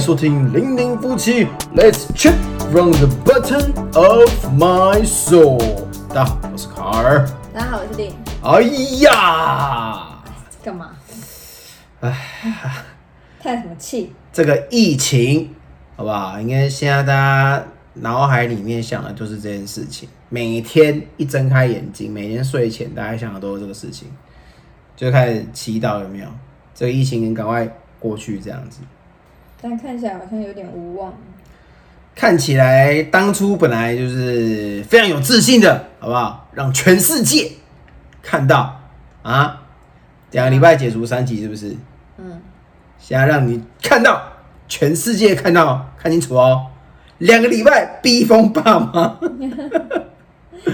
收听零零夫妻，Let's chip from the bottom of my soul。大家好，我是卡尔。大家好，我是林。哎呀，干嘛？哎，叹什么气？这个疫情，好不好？应该现在大家脑海里面想的就是这件事情。每天一睁开眼睛，每天睡前，大家想的都是这个事情，就开始祈祷有没有这个疫情赶快过去这样子。但看起来好像有点无望。看起来当初本来就是非常有自信的，好不好？让全世界看到啊，两个礼拜解除三级是不是？嗯，现在让你看到全世界看到，看清楚哦，两个礼拜逼疯爸妈，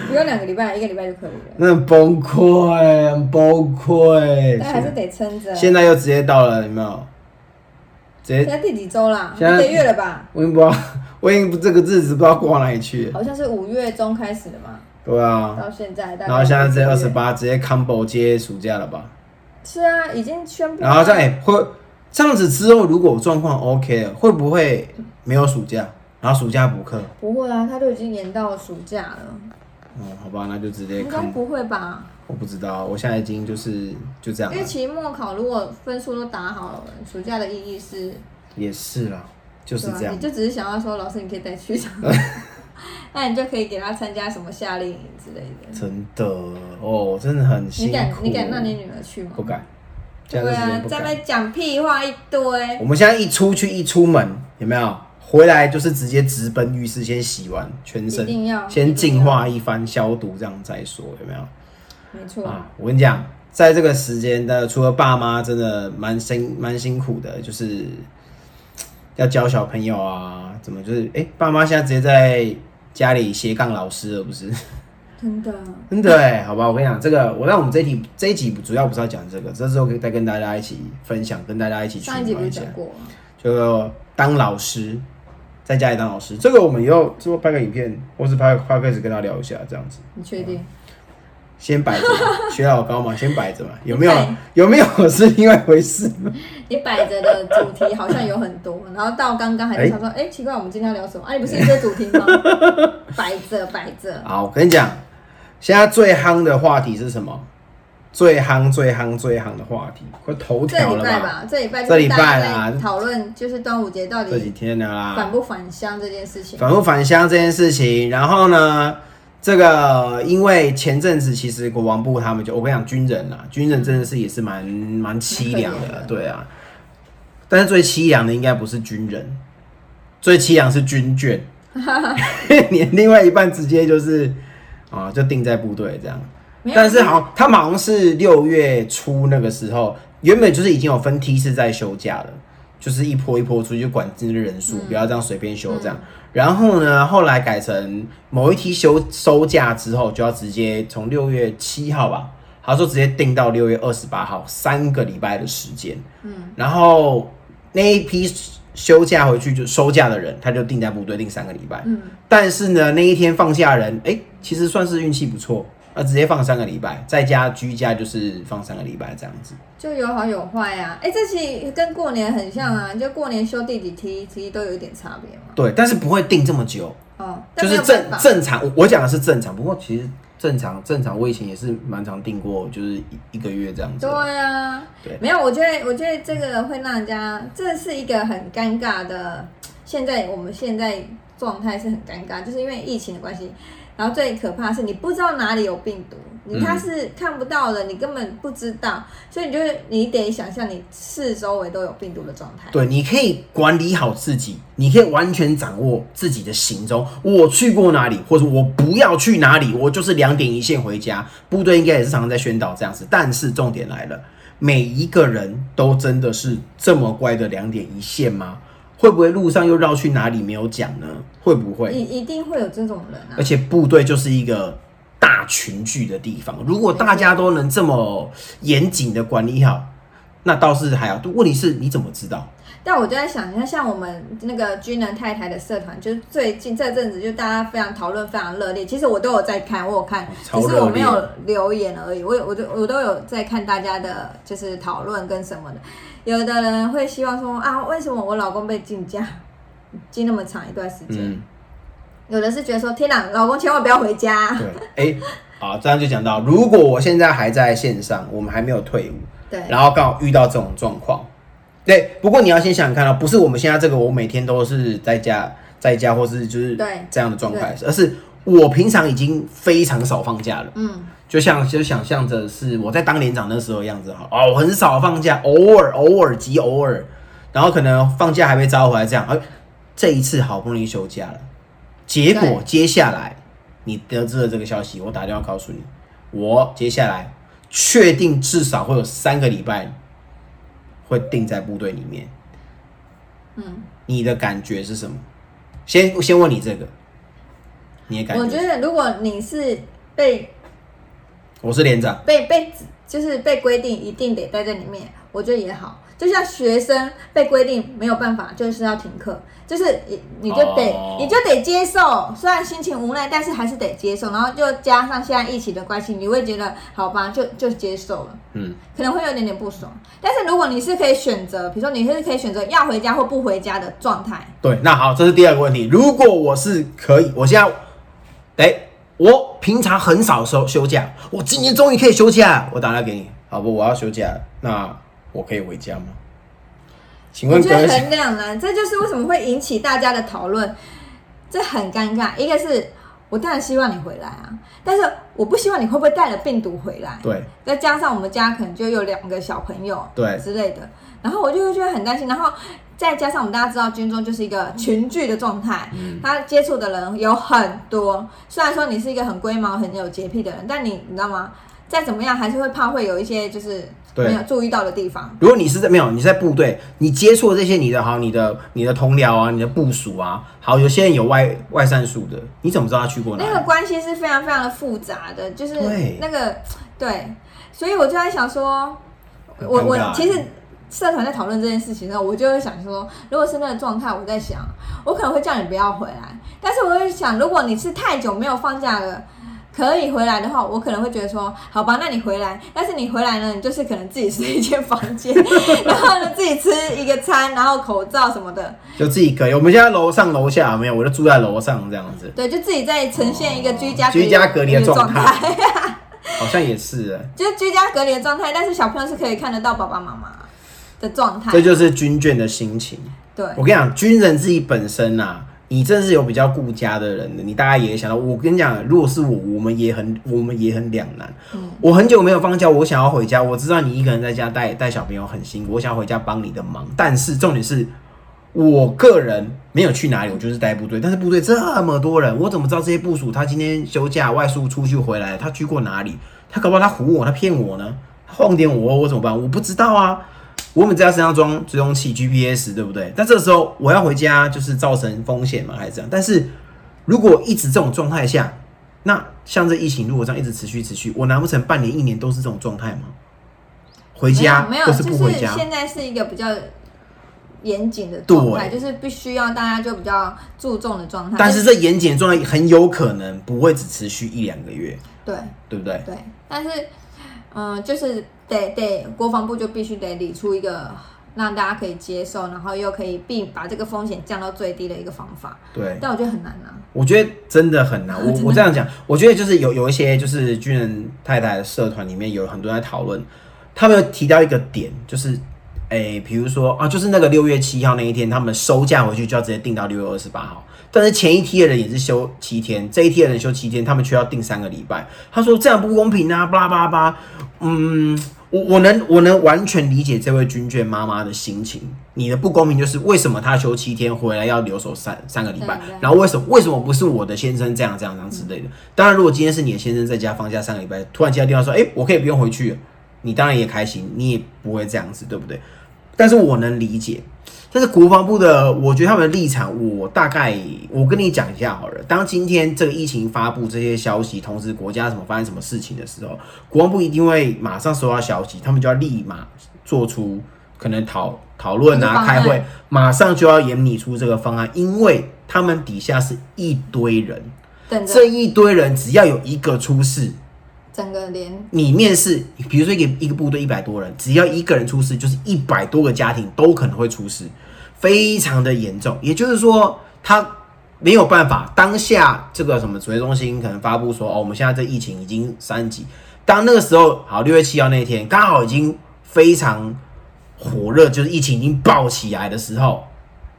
不用两个礼拜，一个礼拜就可以了。那很崩溃，很崩溃。但还是得撑着。现在又直接到了，有没有？现在第几周啦？一现在个月了吧？我已经不知道，我已经不这个日子不知道过到哪里去了。好像是五月中开始的嘛，对啊，到现在。然后现在直接二十十。八，直接 combo 接暑假了吧？是啊，已经宣布。然后再会这样子之后，如果状况 OK 了，会不会没有暑假？然后暑假补课？不会啊，他都已经延到暑假了，哦，好吧，那就直接应该 combo。不会吧？我不知道，我现在已经就是就这样因为。期末考如果分数都打好了，暑假的意义是，也是啦，就是这样你。就只是想要说，老师你可以带去场，那你就可以给他参加什么夏令营之类的。真的哦，真的很辛苦。你敢你敢让你女儿去吗？不敢？对啊。在那边讲屁话一堆。我们现在一出去一出门，有没有？回来就是直接直奔浴室，先洗完全身，一定要先净化一番，消毒，这样再说，有没有？没错，啊，我跟你讲，在这个时间的，除了爸妈真的蛮辛蛮辛苦的，就是要教小朋友啊，怎么就是哎、诶爸妈现在直接在家里斜杠老师了，不是？真的。真的哎，好吧，我跟你讲，这个我让我们这一题这一集主要不是要讲这个，这之后可以再跟大家一起分享，跟大家一起取上一下是讲，过吗？就当老师，在家里当老师，这个我们以后之后拍个影片，或是拍拍开始跟他聊一下，这样子。你确定？先摆着嘛，学老高嘛，先摆着嘛，有没有？有没有是另外一回事？你摆着的主题好像有很多，然后到刚刚还在想说，哎、奇怪，我们今天要聊什么？啊，你不是一堆主题吗？摆着摆着，好，我跟你讲，现在最夯的话题是什么？最夯、最夯、最夯的话题，快头这条了吧？礼拜吧，这礼拜就这礼拜啦在讨论，就是端午节到底这几底天的啦，返不返乡这件事情。返不返乡这件事情，然后呢，这个因为前阵子其实国防部他们就我跟你讲，军人啊，军人真的是也是蛮蛮凄凉的，对啊。但是最凄凉的应该不是军人，最凄凉是军眷，你另外一半直接就是啊，就定在部队这样。但是好，他们好像是六月初那个时候，原本就是已经有分梯次在休假了，就是一波一波出去就管制人数，不要这样随便休这样。然后呢，后来改成某一批休收假之后，就要直接从六月七号吧，他说直接定到六月二十八号，三个礼拜的时间。嗯，然后那一批休假回去就收假的人，他就定在部队定三个礼拜。嗯，但是呢，那一天放假人，哎、其实算是运气不错，啊，直接放三个礼拜，在家居家就是放三个礼拜这样子。就有好有坏啊。哎、这期跟过年很像啊，就过年休第几梯，其实都有一点差别嘛。对，但是不会定这么久，哦，但就是正正常。我我讲的是正常，不过其实正常正常，我以前也是蛮常定过，就是一一个月这样子。对啊，对没有，我觉得，我觉得这个会让人家，这是一个很尴尬的。现在我们现在状态是很尴尬，就是因为疫情的关系。然后最可怕的是你不知道哪里有病毒，你它是看不到的，你根本不知道，所以你就是你得想象你四周围都有病毒的状态。对，你可以管理好自己，你可以完全掌握自己的行踪。我去过哪里，或者我不要去哪里，我就是两点一线回家。部队应该也是常常在宣导这样子，但是重点来了，每一个人都真的是这么乖的两点一线吗？会不会路上又绕去哪里没有讲呢？会不会？一一定会有这种人啊而！且部队就是一个大群聚的地方，如果大家都能这么严谨的管理好，那倒是还好。问题是你怎么知道？但我就在想，你看像我们那个军人太太的社团，就是最近这阵子就大家非常讨论，非常热烈。其实我都有在看，我有看，只是我没有留言而已。我有，我就我都有在看大家的，就是讨论跟什么的。有的人会希望说啊，为什么我老公被禁假禁那么长一段时间？有的是觉得说，天哪，老公千万不要回家。对，哎，好，这样就讲到，如果我现在还在线上，我们还没有退伍，对，然后刚好遇到这种状况。对，不过你要先想想看哦，不是我们现在这个，我每天都是在家，在家或是就是这样的状态，而是我平常已经非常少放假了。嗯，就像就想象着是我在当连长那时候样子哈，哦，很少放假，偶尔偶尔及偶尔，然后可能放假还被招回来这样，而这一次好不容易休假了，结果接下来你得知了这个消息，我打电话告诉你，我接下来确定至少会有三个礼拜。会定在部队里面，嗯，你的感觉是什么？先先问你这个，你的感觉？我觉得如果你是被，我是连长，被被就是被规定一定得待在里面，我觉得也好。就像学生被规定没有办法，就是要停课，就是你你就得你就得接受，虽然心情无奈，但是还是得接受。然后就加上现在疫情的关系，你会觉得好吧，就就接受了，嗯，可能会有点点不爽。但是如果你是可以选择，比如说你是可以选择要回家或不回家的状态，对，那好，这是第二个问题。如果我是可以，我现在，哎，我平常很少休休假，我今年终于可以休假，我打电话给你，好不？我要休假，那。我可以回家吗？请问，我觉得很两难，这就是为什么会引起大家的讨论，这很尴尬。一个是我当然希望你回来啊，但是我不希望你会不会带了病毒回来。对，再加上我们家可能就有两个小朋友，对之类的，然后我就会觉得很担心。然后再加上我们大家知道，军中就是一个群聚的状态，他接触的人有很多。虽然说你是一个很龟毛、很有洁癖的人，但你你知道吗？再怎么样，还是会怕会有一些就是。没有注意到的地方。如果你是在没有你在部队，你接触这些你的好，你的你的同僚啊，你的部署啊，好，有些人有外外散数的，你怎么知道他去过哪？那个关系是非常非常的复杂的，就是那个对，所以我就在想说，我我其实社团在讨论这件事情的时候，我就会想说，如果是那个状态，我在想，我可能会叫你不要回来，但是我会想，如果你是太久没有放假了。可以回来的话，我可能会觉得说，好吧，那你回来。但是你回来呢，你就是可能自己睡一间房间，然后呢自己吃一个餐，然后口罩什么的，就自己可以。我们现在楼上楼下没有，我就住在楼上这样子。对，就自己在呈现一个居家居家隔离的状态，好像也是，就是居家隔离的状态。但是小朋友是可以看得到爸爸妈妈的状态，这就是军眷的心情。对我跟你讲，军人自己本身呐。你真是有比较顾家的人的，你大概也想到。我跟你讲，如果是我，我们也很，我们也很两难。我很久没有放假，我想要回家。我知道你一个人在家带带小朋友很辛苦，我想要回家帮你的忙。但是重点是我个人没有去哪里，我就是待部队。但是部队这么多人，我怎么知道这些部署他今天休假外宿出去回来，他去过哪里？他搞不好他唬我，他骗我呢？晃点我，我怎么办？我不知道啊。我们在身上装追踪器 GPS，对不对？但这个时候我要回家，就是造成风险嘛，还是这样？但是如果一直这种状态下，那像这疫情如果这样一直持续持续，我难不成半年一年都是这种状态吗？回家没有，就是现在是一个比较严谨的状态，就是必须要大家就比较注重的状态。但是这严谨的状态很有可能不会只持续一两个月，对对不对？对，但是嗯，就是。得得，国防部就必须得理出一个让大家可以接受，然后又可以并把这个风险降到最低的一个方法。对，但我觉得很难啊。我觉得真的很难。我我这样讲，我觉得就是有有一些就是军人太太的社团里面有很多人在讨论，他们有提到一个点，就是诶，比如说啊，就是那个六月七号那一天，他们收假回去就要直接定到六月二十八号。但是前一梯的人也是休七天，这一梯的人休七天，他们却要定三个礼拜。他说这样不公平啊，巴拉巴拉巴。嗯。我我能我能完全理解这位军眷妈妈的心情。你的不公平就是为什么他休七天回来要留守三三个礼拜，然后为什么为什么不是我的先生这样这样这样之类的？当然，如果今天是你的先生在家放假三个礼拜，突然接到电话说，哎，我可以不用回去，你当然也开心，你也不会这样子，对不对？但是我能理解，但是国防部的，我觉得他们的立场，我大概我跟你讲一下好了。当今天这个疫情发布这些消息，同时国家什么发生什么事情的时候，国防部一定会马上收到消息，他们就要立马做出可能讨讨论啊、开会，马上就要研拟出这个方案，因为他们底下是一堆人，这一堆人只要有一个出事，整个连你面试，比如说一个一个部队一百多人，只要一个人出事，就是一百多个家庭都可能会出事，非常的严重。也就是说，他没有办法，当下这个什么指挥中心可能发布说，哦，我们现在这疫情已经三级。当那个时候，好，六月七号那天刚好已经非常火热，就是疫情已经爆起来的时候，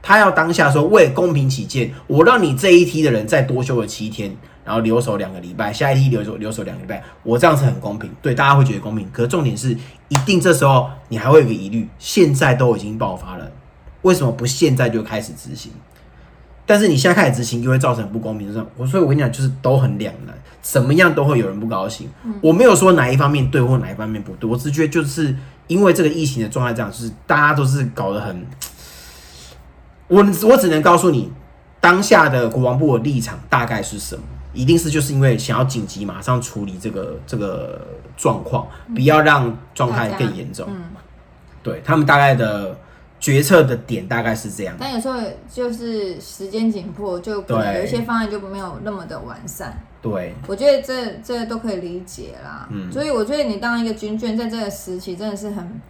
他要当下说，为公平起见，我让你这一批的人再多休了七天，然后留守两个礼拜，下一期留守留守两个礼拜，我这样是很公平，对大家会觉得公平。可是重点是，一定这时候你还会有个疑虑，现在都已经爆发了，为什么不现在就开始执行？但是你现在开始执行，就会造成不公平。我所以我跟你讲，就是都很两难，怎么样都会有人不高兴。我没有说哪一方面对或哪一方面不对，我只觉得就是因为这个疫情的状态这样，就是大家都是搞得很，我我只能告诉你，当下的国防部的立场大概是什么，一定是就是因为想要紧急马上处理这个这个状况，不要让状态更严重。嗯，对他们大概的决策的点大概是这样。但有时候就是时间紧迫，就可能有一些方案就没有那么的完善。对，我觉得这这都可以理解啦。嗯所以我觉得你当一个军眷，在这个时期真的是很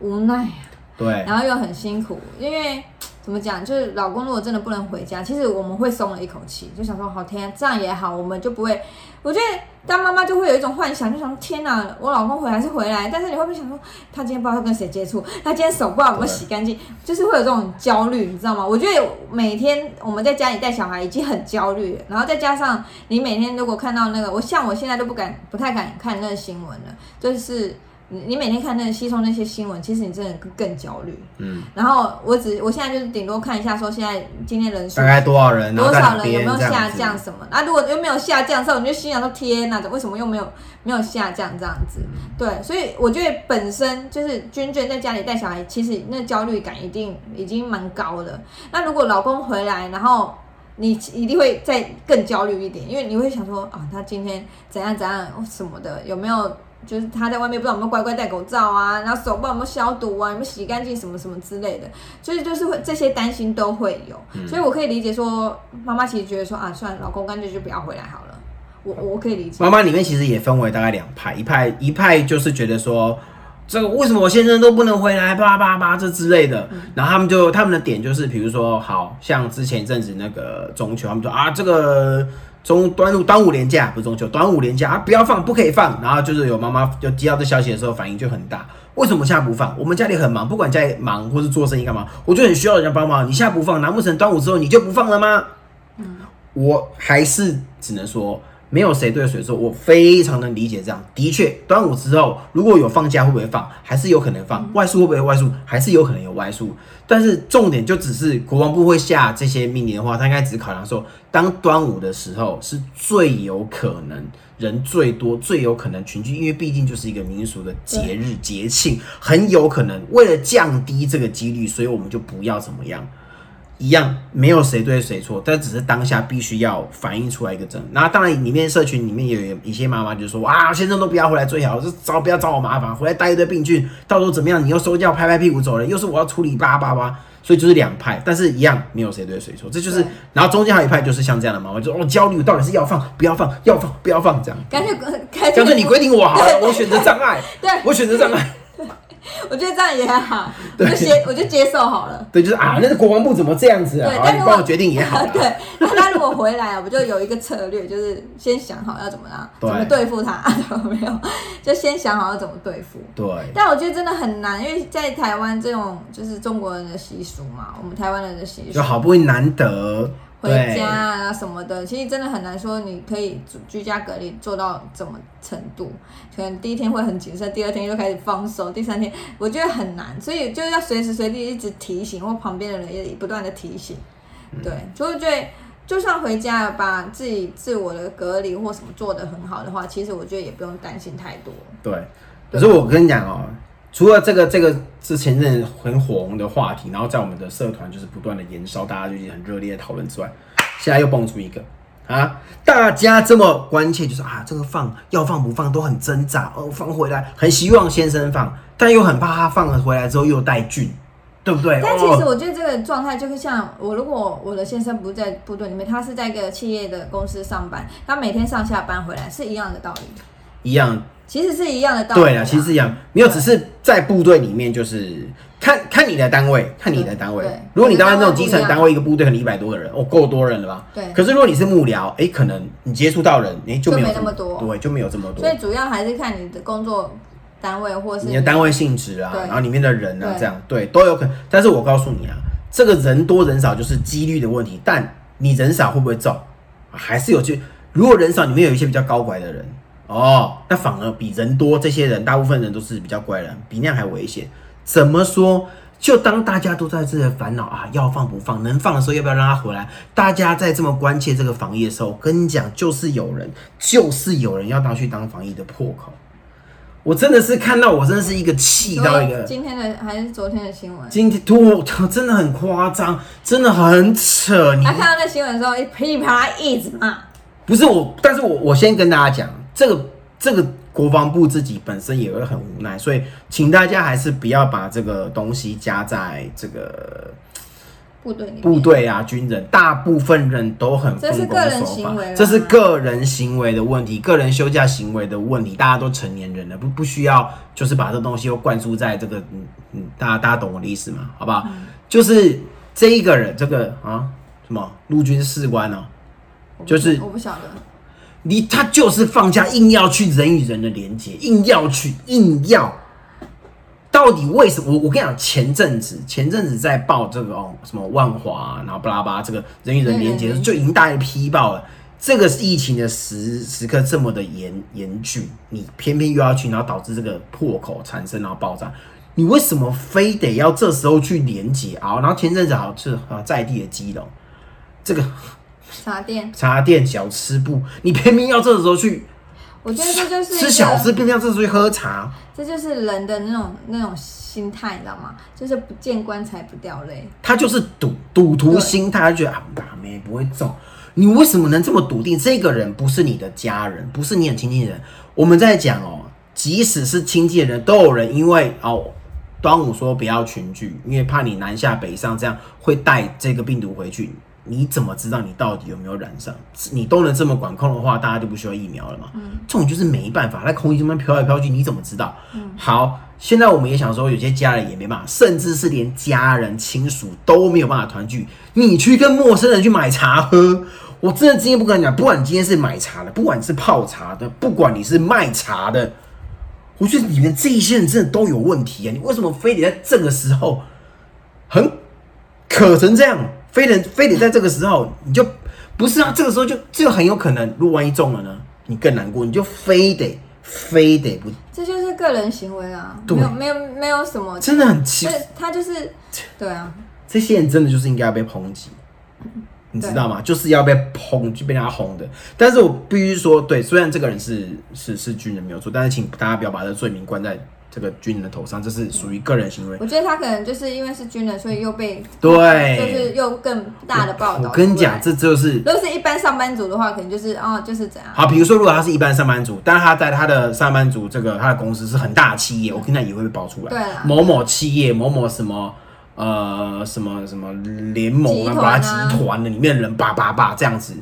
无奈啊，对，然后又很辛苦，因为。怎么讲？就是老公如果真的不能回家，其实我们会松了一口气，就想说好天，这样也好，我们就不会。我觉得当妈妈就会有一种幻想，就想说天哪，我老公回来是回来，但是你会不会想说，他今天不知道跟谁接触，他今天手不知道有没有洗干净，就是会有这种焦虑，你知道吗？我觉得每天我们在家里带小孩已经很焦虑了，然后再加上你每天如果看到那个，我像我现在都不敢，不太敢看那个新闻了，就是你你每天看那个吸收那些新闻，其实你真的更更焦虑。嗯，然后我只我现在就是顶多看一下，说现在今天人数大概多少人，多少人有没有下降什么？啊，如果又没有下降的时候，你就心想说天哪，为什么又没有没有下降这样子？对，所以我觉得本身就是娟娟在家里带小孩，其实那焦虑感一定已经蛮高的。那如果老公回来，然后你一定会再更焦虑一点，因为你会想说啊，他今天怎样怎样什么的，有没有？就是他在外面不知道有没有乖乖戴口罩啊，然后手不知道有没有消毒啊，有没有洗干净什么什么之类的，所以就是会这些担心都会有，所以我可以理解说妈妈其实觉得说啊，算了，老公干脆就不要回来好了，我我可以理解。妈妈里面其实也分为大概两派，一派一派就是觉得说，这个为什么我先生都不能回来，叭叭叭这之类的。然后他们就他们的点就是，比如说，好像之前一阵子那个中秋，他们说啊，这个中端午端午连假不是中秋，端午连假啊，不要放，不可以放。然后就是有妈妈就接到这消息的时候，反应就很大。为什么现在不放？我们家里很忙，不管家里忙或是做生意干嘛，我就很需要人家帮忙。你现在不放，难不成端午之后你就不放了吗？嗯我还是只能说，没有谁对谁错，我非常能理解这样。的确，端午之后如果有放假，会不会放？还是有可能放。外宿会不会外宿？还是有可能有外宿。但是重点就只是国防部会下这些命令的话，他应该只考量说，当端午的时候是最有可能人最多、最有可能群聚，因为毕竟就是一个民俗的节日节庆，很有可能为了降低这个几率，所以我们就不要怎么样。一样没有谁对谁错，但只是当下必须要反映出来一个真。那当然，里面社群里面也有一些妈妈就说啊，先生都不要回来最好，就找不要找我麻烦，回来带一堆病菌，到时候怎么样？你又收掉拍拍屁股走了，又是我要处理叭叭叭，所以就是两派，但是一样没有谁对谁错，这就是。然后中间还有一派就是像这样的妈妈，就哦焦虑，到底是要放不要放，要放不要放这样。干脆干脆你规定我好了，我选择障碍，对，我选择障碍。我觉得这样也好，我就接我就接受好了。对，就是啊，那个国防部怎么这样子啊？对但如果你帮我决定也好啦。对，那他如果回来啊，我就有一个策略，就是先想好要怎么样，怎么对付他，有没有？就先想好要怎么对付。对，但我觉得真的很难，因为在台湾这种就是中国人的习俗嘛，我们台湾人的习俗就，好不容易难得回家啊什么的，其实真的很难说你可以居居家隔离做到怎么程度。可能第一天会很谨慎，第二天就开始放手，第三天我觉得很难，所以就要随时随地一直提醒，或旁边的人也不断的提醒。对，所以我觉得就算回家把自己自我的隔离或什么做得很好的话，其实我觉得也不用担心太多。对。可是我跟你讲哦，除了这个这个之前阵很火红的话题，然后在我们的社团就是不断的燃烧，大家就是很热烈的讨论之外，现在又蹦出一个啊，大家这么关切，就是啊，这个放要放不放都很挣扎哦，放回来很希望先生放，但又很怕他放了回来之后又带菌，对不对？但其实哦我觉得这个状态就是像我，如果我的先生不是在部队里面，他是在一个企业的公司上班，他每天上下班回来是一样的道理，一样其实是一样的道理啊。对了，其实是一样，没有，只是在部队里面就是看看你的单位，看你的单位。如果你单位那种基层单位，一个部队可能一百多个人，哦，够多人了吧？对可是如果你是幕僚，哎，可能你接触到人，哎，就没有就没那么多对，就没有这么多所。以主要还是看你的工作单位或是你的单位性质啊，然后里面的人啊，这样对都有可能。但是我告诉你啊，这个人多人少就是几率的问题，但你人少会不会中，还是有去。如果人少，里面有一些比较高拐的人，哦，那反而比人多，这些人大部分人都是比较乖的人，比那样还危险。怎么说？就当大家都在这里烦恼啊，要放不放，能放的时候要不要让他回来？大家在这么关切这个防疫的时候，跟你讲，就是有人，就是有人要到去当防疫的破口。我真的是看到，我真的是一个气到一个。今天的还是昨天的新闻。今天我真的很夸张，真的很扯。你他看到那新闻的时候，一噼里啪啦一直骂，不是我，但是我我先跟大家讲，这个这个国防部自己本身也会很无奈，所以请大家还是不要把这个东西加在这个部队部队啊军人，大部分人都很这是奉公个人守法行为，这是个人行为的问题，个人休假行为的问题，大家都成年人了，不不需要就是把这东西又灌输在这个嗯嗯，大家大家懂我的意思吗？好不好？嗯就是这一个人，这个啊什么陆军士官哦、我不就是我不晓得，你他就是放假，硬要去人与人的连接，硬要去，硬要。到底为什么？我我跟你讲，前阵子前阵子在报这个哦，什么万华、然后巴拉巴拉这个人与人连接，就已经大概批报了。这个是疫情的时时刻这么的严严峻，你偏偏又要去，然后导致这个破口产生，然后爆炸。你为什么非得要这时候去连接啊？然后前阵子好像是啊在地的基隆，这个茶店，茶店小吃部，你偏偏要这时候去我觉得这就是吃小吃，偏偏要这时候去喝茶，这就是人的那种那种心态，你知道吗？就是不见棺材不掉泪。他就是赌赌徒心态，他觉得啊，打没不会中。你为什么能这么笃定？这个人不是你的家人，不是你很亲近的人。我们在讲哦，即使是亲近的人，都有人因为哦，端午说不要群聚，因为怕你南下北上，这样会带这个病毒回去。你怎么知道你到底有没有染上？你都能这么管控的话，大家就不需要疫苗了嘛。这种就是没办法，在空气中间飘来飘去，你怎么知道？嗯好，现在我们也想说，有些家人也没办法，甚至是连家人亲属都没有办法团聚。你去跟陌生人去买茶喝，我真的今天不跟你讲，不管你今天是买茶的，不管你是泡茶的，不管你是卖茶的，我觉得你们这一些人真的都有问题啊！你为什么非得在这个时候很渴成这样，非得非得在这个时候，你就不是啊？这个时候就这个很有可能，如果万一中了呢，你更难过，你就非得非得不，这就是个人行为啊，没有没有没有什么，真的很奇对，他就是对啊，这些人真的就是应该要被抨击，你知道吗？就是要被抨，就被人家轰的。但是我必须说，对，虽然这个人是是是军人没有错，但是请大家不要把这个罪名关在这个军人的头上，这是属于个人行为。我觉得他可能就是因为是军人，所以又被对就是又更大的报道。我跟你讲，，这就是如果是一般上班族的话，可能就是哦，就是怎样，好。比如说，如果他是一般上班族，但是他在他的上班族这个他的公司是很大的企业，我跟你讲也会被爆出来。对啦某某企业某某什么。呃，什么什么联盟啊，把它集团的里面的人叭叭叭这样子，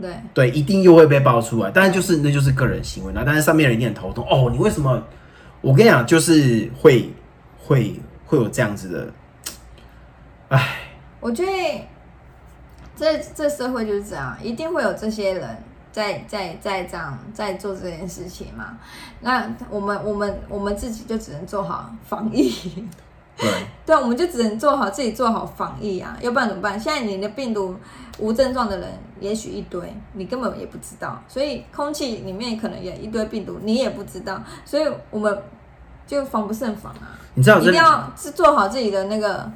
对，对，一定又会被爆出来。但是就是那就是个人行为，那但是上面人一定很头痛哦。你为什么？我跟你讲，就是会会会有这样子的，唉，我觉得这这社会就是这样，一定会有这些人在在在这样在做这件事情嘛。那我们我们我们自己就只能做好防疫，对，对，我们就只能做好自己做好防疫啊，要不然怎么办？现在你的病毒无症状的人也许一堆，你根本也不知道，所以空气里面可能也一堆病毒，你也不知道，所以我们就防不胜防啊。你知道这一定要是做好自己的那个。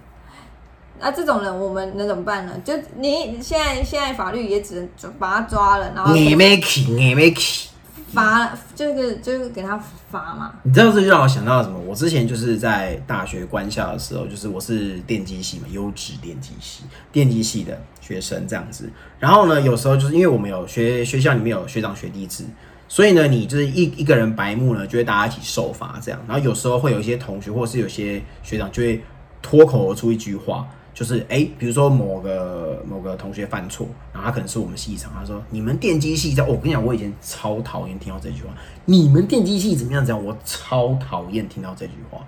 那、这种人我们能怎么办呢？就你现在现在法律也只能抓把他抓了，然后你没起，你没起，罚，就是就是给他罚嘛。你知道这就让我想到什么？我之前就是在大学官校的时候，就是我是电机系嘛，优质电机系，电机系的学生这样子。然后呢，有时候就是因为我们有学学校里面有学长学弟制，所以呢，你就是一一个人白目呢，就会大家一起受罚这样。然后有时候会有一些同学或是有些学长就会脱口而出一句话。就是哎，比如说某个某个同学犯错，然后他可能是我们系长，他说你们电机系在，我跟你讲，我以前超讨厌听到这句话，你们电机系怎么样？怎样我超讨厌听到这句话，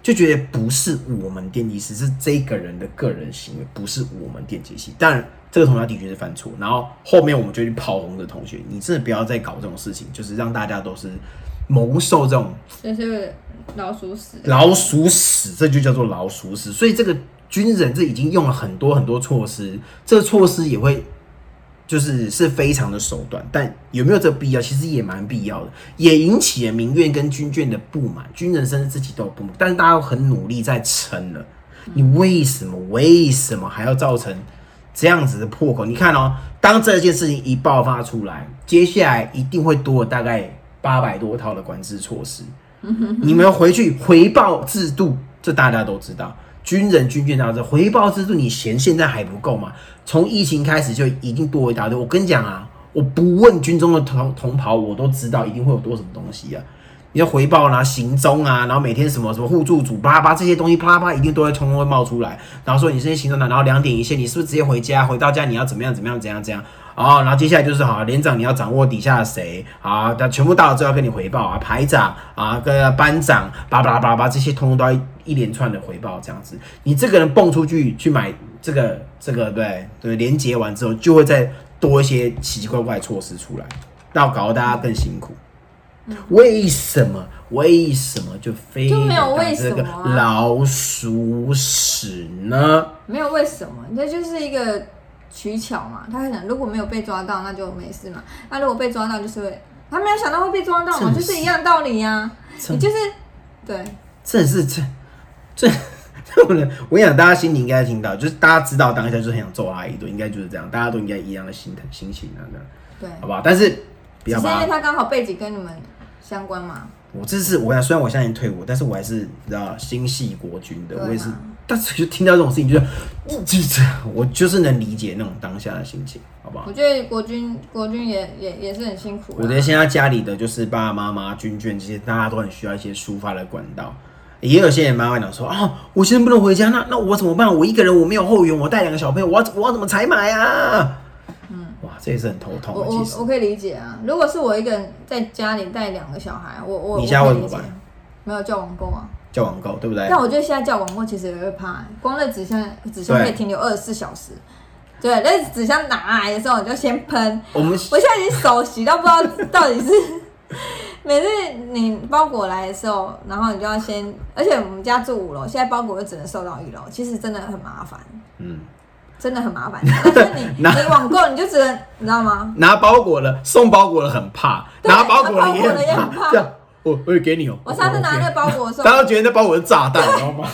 就觉得不是我们电机系，是这个人的个人行为，不是我们电机系。当然，这个同学的确是犯错，然后后面我们就去炮轰的同学，你真的不要再搞这种事情，就是让大家都是蒙受这种，就是老鼠屎，老鼠屎，这就叫做老鼠屎，所以这个。军人这已经用了很多很多措施，这个措施也会就是是非常的手段，但有没有这必要？其实也蛮必要的，也引起了民怨跟军眷的不满。军人甚至自己都有不满，但是大家都很努力在撑了。你为什么为什么还要造成这样子的破口？你看哦，当这件事情一爆发出来，接下来一定会多大概八百多套的管制措施。你们回去回报制度，这大家都知道。军人军眷这回报制度，你嫌现在还不够吗？从疫情开始就一定多一大堆。我跟你讲啊，我不问军中的同同袍，我都知道一定会有多什么东西啊。你要回报啦、行踪啊，然后每天什么什么互助组巴拉巴这些东西，啪啪一定都会通通会冒出来。然后说你这些行踪呢，然后两点一线，你是不是直接回家？回到家你要怎么样怎么样怎样怎样？哦，然后接下来就是好连长你要掌握底下的谁啊？他全部到了之后要跟你回报啊，排长啊，跟班长，巴拉巴拉巴这些通通都要一连串的回报，这样子，你这个人蹦出去去买这个这个对对，连接完之后就会再多一些奇奇怪怪措施出来，那搞得大家更辛苦。为什么？为什么就非就没有为什么老鼠屎呢？没有为什么，这就是一个。取巧嘛，他可能如果没有被抓到，那就没事嘛。那如果被抓到，就是会他没有想到会被抓到嘛，就是一样道理呀。你就是对，这是这这。我跟你讲，大家心里应该听到，就是大家知道当下就是很想揍他一顿，应该就是这样，大家都应该一样的心疼心情啊，这样对，好不好？但是只是因为他刚好背景跟你们相关嘛。我这是我讲，虽然我现在已经退伍，但是我还是你知道心系国军的，我也是。但是就听到这种事情，就就这，我就是能理解那种当下的心情，好不好？我觉得国军国军也也也是很辛苦。我觉得现在家里的就是爸爸妈妈、军眷这些，大家都很需要一些抒发的管道。也有些人妈妈讲说啊，我现在不能回家，那那我怎么办？我一个人，我没有后援，我带两个小朋友，我要我要怎么采买啊？这也是很头痛。我我我可以理解啊，如果是我一个人在家里带两个小孩，我我你家会怎么办？没有叫网购啊。叫网购对不对？但我觉得现在叫网购其实也会怕，光那纸箱纸箱可以停留二十四小时。对，那纸箱拿来的时候你就先喷。我们我现在已经手洗到不知道到底是，每次你包裹来的时候，然后你就要先，而且我们家住五楼，现在包裹又只能收到一楼，其实真的很麻烦。嗯，真的很麻烦。但是你 你网购你就只能你知道吗？拿包裹了送包裹了很怕，拿包裹了也很怕。这样我我也给你哦。我上次拿那个包裹的时候，大家觉得那包裹是炸弹，知道吗？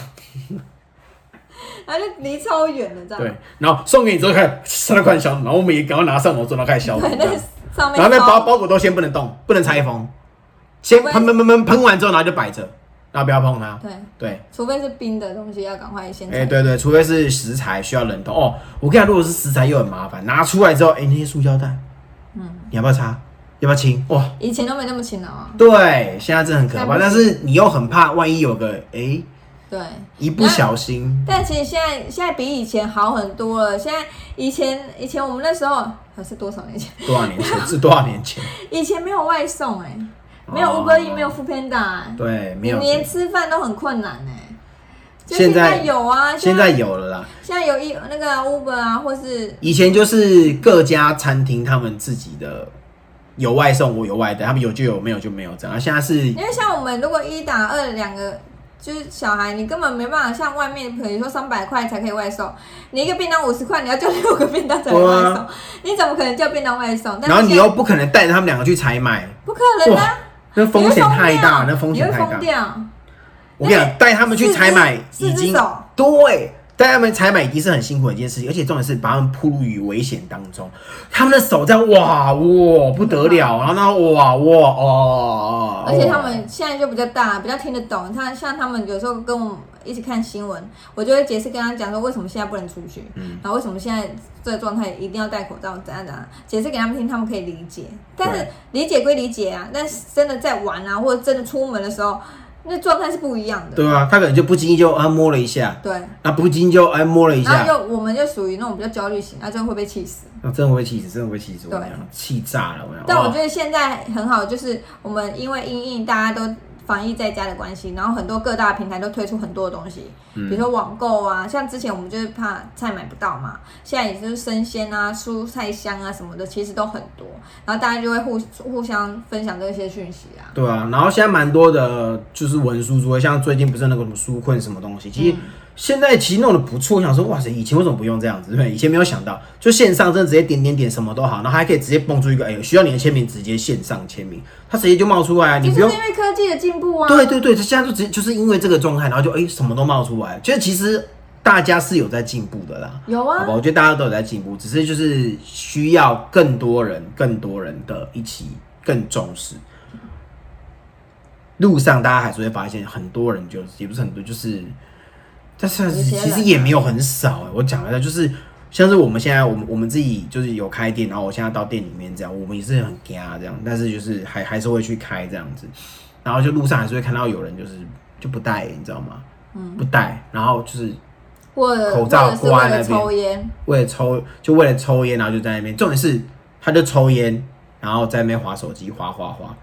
然后就离超远的这样。对，然后送给你之后开始它快消，然后我们也赶快拿上楼，做到开始消毒。对，那上面。然后那包包裹都先不能动，不能拆封，先喷喷喷喷喷完之后，然后就摆着，然后不要碰它。对对，除非是冰的东西，要赶快先。哎，对对，除非是食材需要冷冻哦。我跟你讲，如果是食材又很麻烦，拿出来之后，哎，那些塑胶袋，嗯，你要不要擦？要不要清哇？以前都没那么清了啊。对，现在真的很可怕。但是你又很怕，万一有个哎，对，一不小心。但其实现在现在比以前好很多了。现在以前以前我们那时候还是多少年前？多少年前？是多少年前？以前没有外送哎，没有 Uber E，没有 f o o Panda，对，没有，连吃饭都很困难哎。现在有啊，现在有了啦。现在有一那个 Uber 啊，或是以前就是各家餐厅他们自己的。有外送，我有外带，他们有就有，没有就没有这样。现在是因为像我们如果一打二两个就是小孩，你根本没办法像外面，比如说三百块才可以外送，你一个便当五十块，你要叫六个便当才能外送，你怎么可能叫便当外送？然后你又不可能带着他们两个去采买，不可能啊！那风险太大，那风险太大。我跟你讲，带他们去采买已经对。带他们采买已经是很辛苦的一件事情，而且重点是把他们暴露于危险当中。他们的手在哇哇不得了，然后呢哇哇哦，而且他们现在就比较大，比较听得懂。他像他们有时候跟我们一起看新闻，我就会解释跟他讲说为什么现在不能出去，嗯。然后为什么现在这个状态一定要戴口罩，怎样怎样，解释给他们听，他们可以理解。但是理解归理解啊，但是真的在玩啊，或者真的出门的时候，那状态是不一样的。对啊，他可能就不经意就啊摸了一下，对，那不经意就哎摸了一下，然后就我们就属于那种比较焦虑型，啊，真的会被气死。那真的会气死，真的会气死我对。气炸了。但我哦觉得现在很好，就是我们因为因应大家都防疫在家的关系，然后很多各大平台都推出很多的东西，嗯比如说网购啊，像之前我们就是怕菜买不到嘛，现在也就是生鲜啊、蔬菜箱啊什么的，其实都很多，然后大家就会互互相分享这些讯息啊。对啊，然后现在蛮多的，就是文书桌，像最近不是那个什么书困什么东西，其实现在其实弄得不错。我想说，哇塞，以前为什么不用这样子？对不对？以前没有想到，就线上真的直接点点点什么都好，然后还可以直接蹦出一个，哎，需要你的签名，直接线上签名，它直接就冒出来啊，你就是因不用。为科技的进步啊。对对对，它现在就直接就是因为这个状态，然后就哎什么都冒出来，就是其实大家是有在进步的啦。有啊好吧，，我觉得大家都有在进步，只是就是需要更多人、更多人的一起更重视。路上大家还是会发现很多人就也不是很多，就是，但是其实也没有很少、欸。我讲一下，就是像是我们现在我们我们自己就是有开店，然后我现在到店里面这样，我们也是很惊这样，但是就是还还是会去开这样子，然后就路上还是会看到有人就是就不戴，你知道吗？嗯，不戴，然后就是口罩挂在那边为了抽，就为了抽烟，然后就在那边。重点是，他就抽烟，然后在那边划手机，划划划。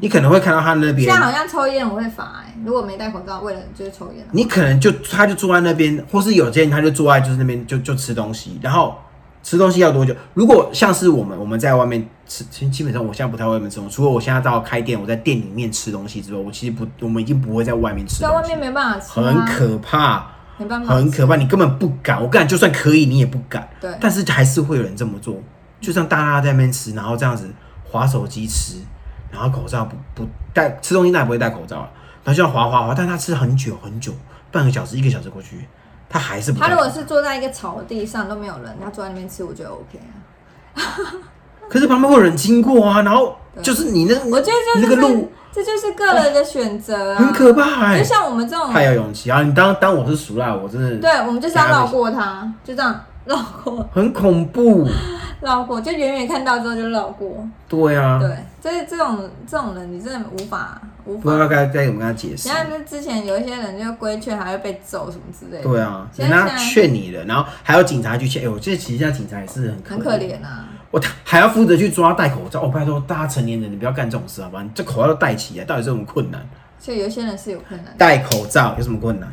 你可能会看到他那边现在，好像抽烟我会罚哎、如果没戴口罩，为了就是抽烟。你可能就他就坐在那边，或是有些人他就坐在就是那边就就吃东西，然后吃东西要多久？如果像是我们我们在外面吃，其实基本上我现在不太外面吃东西，除了我现在到开店，我在店里面吃东西之后，我其实不，我们已经不会在外面吃在外面，没办法吃、啊，很可怕。没办法，很可怕，你根本不敢。我敢，就算可以，你也不敢。对但是还是会有人这么做，就像大家在那边吃，然后这样子划手机吃，然后口罩不不戴，吃东西那也不会戴口罩啊，然后就要滑滑滑，但他吃很久很久，半个小时一个小时过去，他还是不他如果是坐在一个草地上都没有人，他坐在那边吃，我觉得 OK 啊。可是旁边会有人经过啊，然后就是你那，我觉得就是你那个路这就是个人的选择啊，很可怕哎、就像我们这种，太有勇气。啊！你当当我是熟辣，我真的对，我们就是要绕过他，就这样 绕过很恐怖。绕过，就远远看到之后就绕过。对啊，对，这这种这种人，你真的无法无不知道法。该该怎么跟他解释你。看，那之前有一些人就规劝，还会被揍什么之类的。对啊，人家现在劝你了，然后还有警察去劝。哎、我这其实现在警察也是很可很可怜啊。我还要负责去抓戴口罩。哦，拜托大家成年人，你不要干这种事好吧？你这口罩都戴起来，到底是有什么困难？所以有些人是有困难的，戴口罩有什么困难？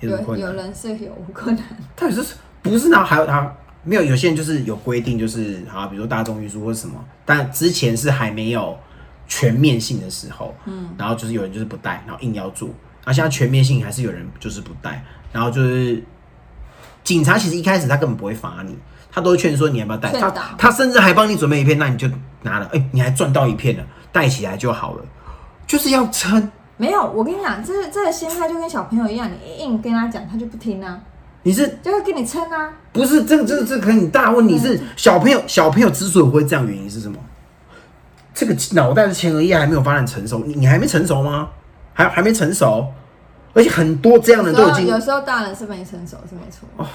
有什么有有困难？人是有困难。到底是不是呢？还有他没有？有些人就是有规定，就是啊，比如说大众运输或者什么，但之前是还没有全面性的时候，嗯，然后就是有人就是不带，然后硬要做，然后现在全面性还是有人就是不带，然后就是警察其实一开始他根本不会罚你，他都会劝说你要不要带，他他甚至还帮你准备一片，那你就拿了，哎、你还赚到一片了，带起来就好了，就是要撑。没有，我跟你讲，这这个心态就跟小朋友一样，你硬跟他讲，他就不听啊，你是就会跟你撑啊。不是这个这个这个很大问题是小朋友小朋友之所以会这样，原因是什么？这个脑袋的前额叶还没有发展成熟，你你还没成熟吗？还还没成熟，而且很多这样的都已经有时候大人是没成熟，是没错哦，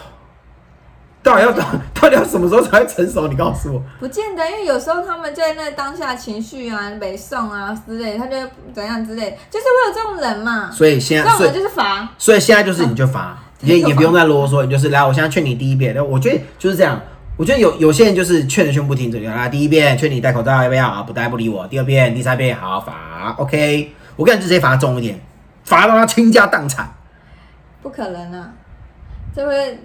到底要到 到底要什么时候才会成熟？你告诉我，不见得，因为有时候他们在那当下情绪啊、北宋啊之类，他就怎样之类，就是会有这种人嘛。所以现这种人在所以就是罚，所以现在就是你就罚，也也不用再啰嗦，你就是来，我现在劝你第一遍，我觉得就是这样。我觉得有有些人就是劝着劝不听，这个来第一遍劝你戴口罩要不要啊？不戴不理我。第二遍、第三遍好罚，OK。我跟你直接罚重一点，罚到他倾家荡产。不可能啊，这会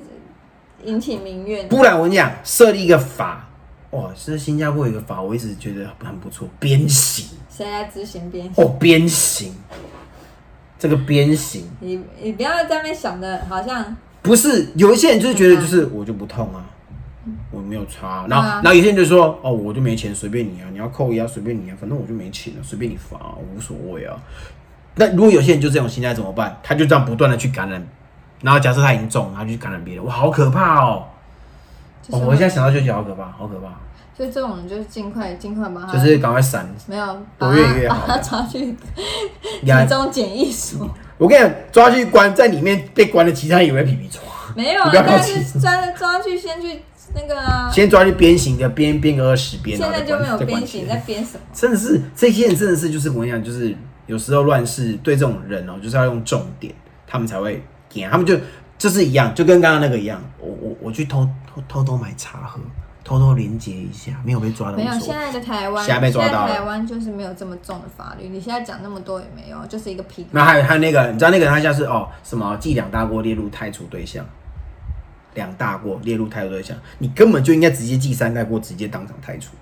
引起民怨。不然我跟你讲，设立一个法，哇，是新加坡有一个法，我一直觉得很不错，鞭刑现在执行鞭刑？哦，鞭刑，这个鞭刑你你不要在那边想的，好像不是有一些人就是觉得就是我就不痛啊，我没有差，然后然后有些人就说哦，我就没钱，随便你啊，你要扣押随便你啊，反正我就没钱了，随便你罚、我无所谓啊。那如果有些人就这种心态怎么办？他就这样不断的去感染然后假设他已经中，然后就去感染别人，哇，好可怕哦！哦，就是我现在想到就觉得好可怕，好可怕，所以这种人就是尽快尽快把他就是赶快闪。没有多把他远越好把他 抓去呀集中检疫所。我跟你讲，抓去关，在里面被关的其他人以为皮皮虫，没有但是抓抓去先去那个啊，先抓去鞭刑的，鞭鞭个二十鞭，现在就没有鞭刑，在鞭什么？真的是这些人真的是就是我跟你讲，就是有时候乱世对这种人哦、就是要用重点，他们才会点，他们就就是一样，就跟刚刚那个一样，我我我去偷偷偷偷买茶喝，偷偷连接一下，没有被抓到没有。现在的台湾，现在被抓到台湾就是没有这么重的法律。你现在讲那么多也没有，就是一个屁。那还有还有那个，你知道那个他像是哦什么记两大过列入太除对象，两大过列入太除对象，你根本就应该直接记三大过，直接当场太除。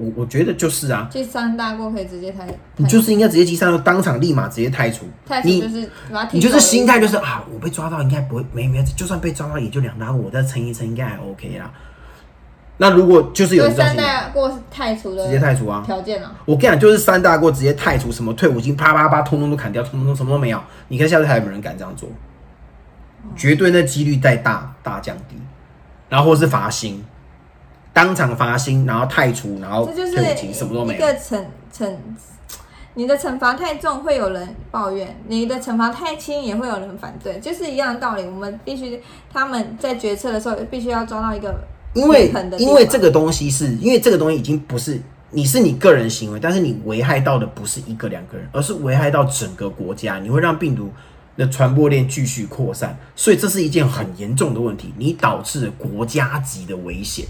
我我觉得就是啊，第三大过可以直接太，你就是应该直接记三大过，当场立马直接太除。你太除就是你就是心态就是啊，我被抓到应该不会没没，就算被抓到也就两大过，我再撑一撑应该还 OK 啦。那如果就是有三大过是太除的直接太除啊！条件啊。我跟你讲，就是三大过直接太除，什么退伍金啪啪啪，通通都砍掉，通通什么都没有。你看下次还有没有人敢这样做？绝对那几率在大大降低，然后或是罚薪，当场罚薪，然后太除，然后这就是什么都没有。一个惩惩，你的惩罚太重会有人抱怨，你的惩罚太轻也会有人反对，就是一样的道理。我们必须他们在决策的时候必须要抓到一个因为平衡的地方因为这个东西是因为这个东西已经不是你是你个人行为，但是你危害到的不是一个两个人，而是危害到整个国家，你会让病毒的传播链继续扩散，所以这是一件很严重的问题，你导致了国家级的危险。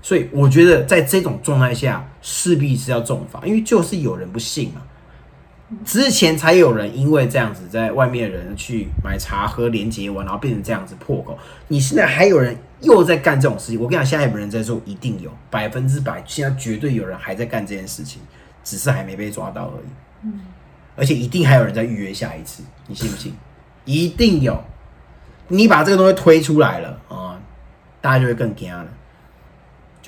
所以我觉得在这种状态下，势必是要重罚，因为就是有人不信嘛。之前才有人因为这样子，在外面的人去买茶喝连接完，然后变成这样子破口。你现在还有人又在干这种事情，我跟你讲，现在有人在做，一定有百分之百，现在绝对有人还在干这件事情，只是还没被抓到而已。嗯而且一定还有人在预约下一次，你信不信？一定有。你把这个东西推出来了啊、大家就会更惊了，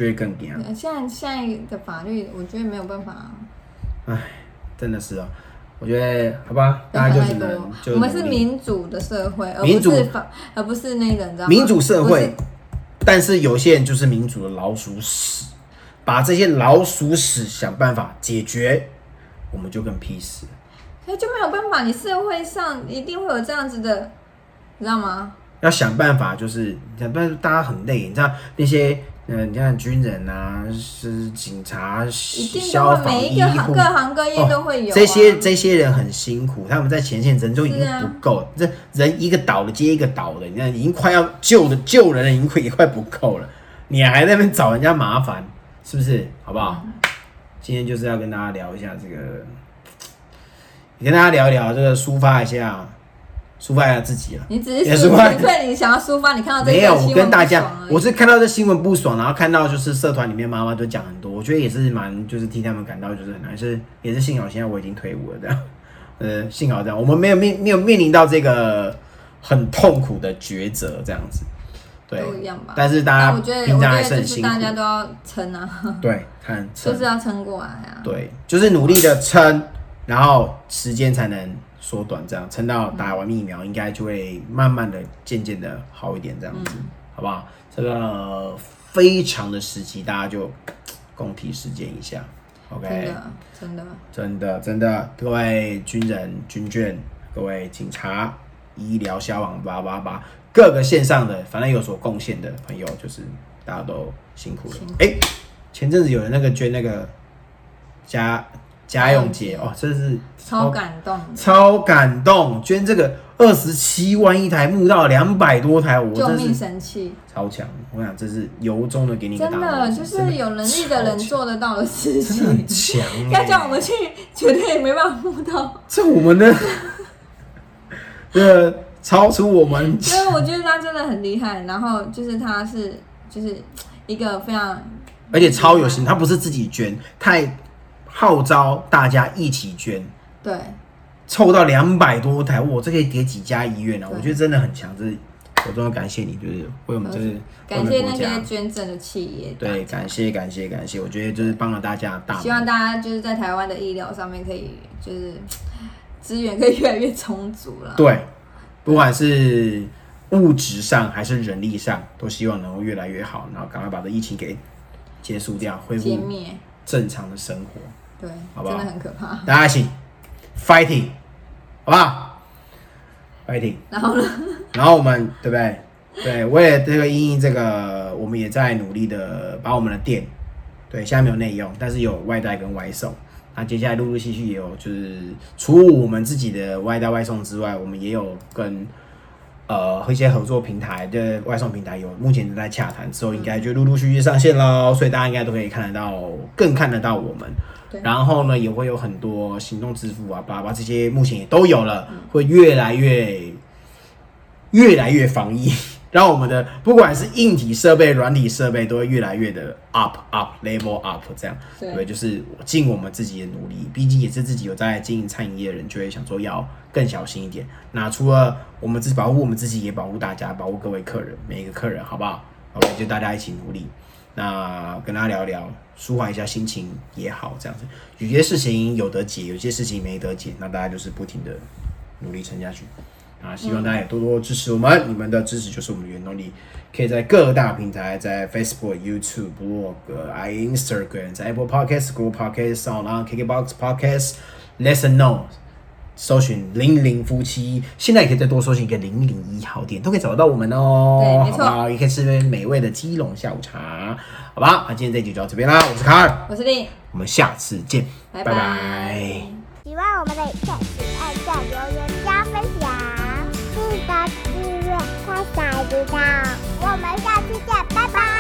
就会更惊。呃现在现在的法律，我觉得没有办法、真的是啊，我觉得好吧，大家就只能。就我们是民主的社会，而民主不是法，而不是那个你知道吗？民主社会是，但是有些人就是民主的老鼠屎，把这些老鼠屎想办法解决，我们就更 peace 了。可就没有办法，你社会上一定会有这样子的，你知道吗？要想办法，就是想办法，大家很累，你知道那些，嗯、你看军人啊，是警察、消防、每一医护个行各，行各业都会有、啊这些这些人很辛苦，他们在前线人就已经不够，这人一个倒的接一个倒的，你看已经快要救的救人了，已经快也快不够了，你还在那边找人家麻烦，是不是？好不好？今天就是要跟大家聊一下这个，也跟大家聊一聊这个，抒发一下，抒发一下自己了。你只是抒也是会纯粹你想要抒发，你看到这没有，我个新闻跟大家我是看到这新闻不爽，然后看到就是社团里面妈妈都讲很多，我觉得也是蛮就是替他们感到就是很难，是也是幸好现在我已经退伍了这样，呃，幸好这样，我们没有面没有面临到这个很痛苦的抉择这样子，对，都一样吧。但是大家我觉得，平常还我觉得就是大，家都要撑啊，对，看撑。就是要撑过来啊。对，就是努力的撑，然后时间才能缩短，这样撑到打完疫苗，应该就会慢慢的、渐渐的好一点，这样子，好不好？这个非常的时期，大家就共体时间一下，OK？的真的，真的真的，各位军人、军眷，各位警察、医疗、消防，八八八，各个线上的，反正有所贡献的朋友，就是大家都辛苦了。哎、前阵子有人那个捐那个家家用节哦，真是超感动，超感动，捐这个二十七万一台，募到两百多台，我救命神器，超强。我想这是由衷的给你真的就是有能力的人做得到的事情。强、欸。要叫我们去，绝对没办法募到。这我们的，这超出我们因为我觉得他真的很厉害，然后就是他是就是一个非常，而且超有心，他不是自己捐，他还号召大家一起捐，对，凑到两百多台，哇，这可以叠几家医院啊！我觉得真的很强，这是我真的感谢你，就是为我们就是感谢那些，捐赠的企业，对，感谢感谢感谢，我觉得就是帮了大家大忙。希望大家就是在台湾的医疗上面可以就是资源可以越来越充足了。对，不管是物质上还是人力上，都希望能够越来越好，然后赶快把这疫情给结束掉，恢复正常的生活。对，好不好真的很可怕。大家一起 fighting，好不好？fighting。然后呢？然后我们对不对？对，为了这个因应这个，我们也在努力的把我们的店，对，现在没有内用，但是有外带跟外送。那接下来陆陆续续也有，就是除我们自己的外带外送之外，我们也有跟呃一些合作平台的外送平台有目前正在洽谈，之后应该就陆陆续续上线喽，所以大家应该都可以看得到，更看得到我们。对然后呢，也会有很多行动支付啊，巴拉巴拉这些目前也都有了，会越来越越来越防疫，让我们的不管是硬体设备、软体设备都会越来越的 up up level up 这样，对对，就是尽我们自己的努力，毕竟也是自己有在经营餐饮业的人，就会想说要更小心一点。那除了我们自己保护我们自己，也保护大家，保护各位客人，每一个客人，好不好？OK，就大家一起努力。那跟大家聊聊，舒缓一下心情也好，这样子。有些事情有得解，有些事情没得解，那大家就是不停的努力撑下去。啊，希望大家也多多支持我们，你们的支持就是我们的原动力。可以在各大平台，在 Facebook、YouTube、Blog、Instagram、在 Apple Podcast、Google Podcast、Sound On、KKBox Podcast、Listen Know，搜寻零零夫妻，现在也可以再多搜寻一个零零一号店，都可以找得到我们哦。对没错也可以吃杯美味的基隆下午茶，好吧？那今天这集就到这边啦，我是卡尔，我是丽，我们下次见，拜拜拜喜欢我们的影片，请按赞、留言、加分享，记得订阅、开小铃铛。我们下期见，拜拜。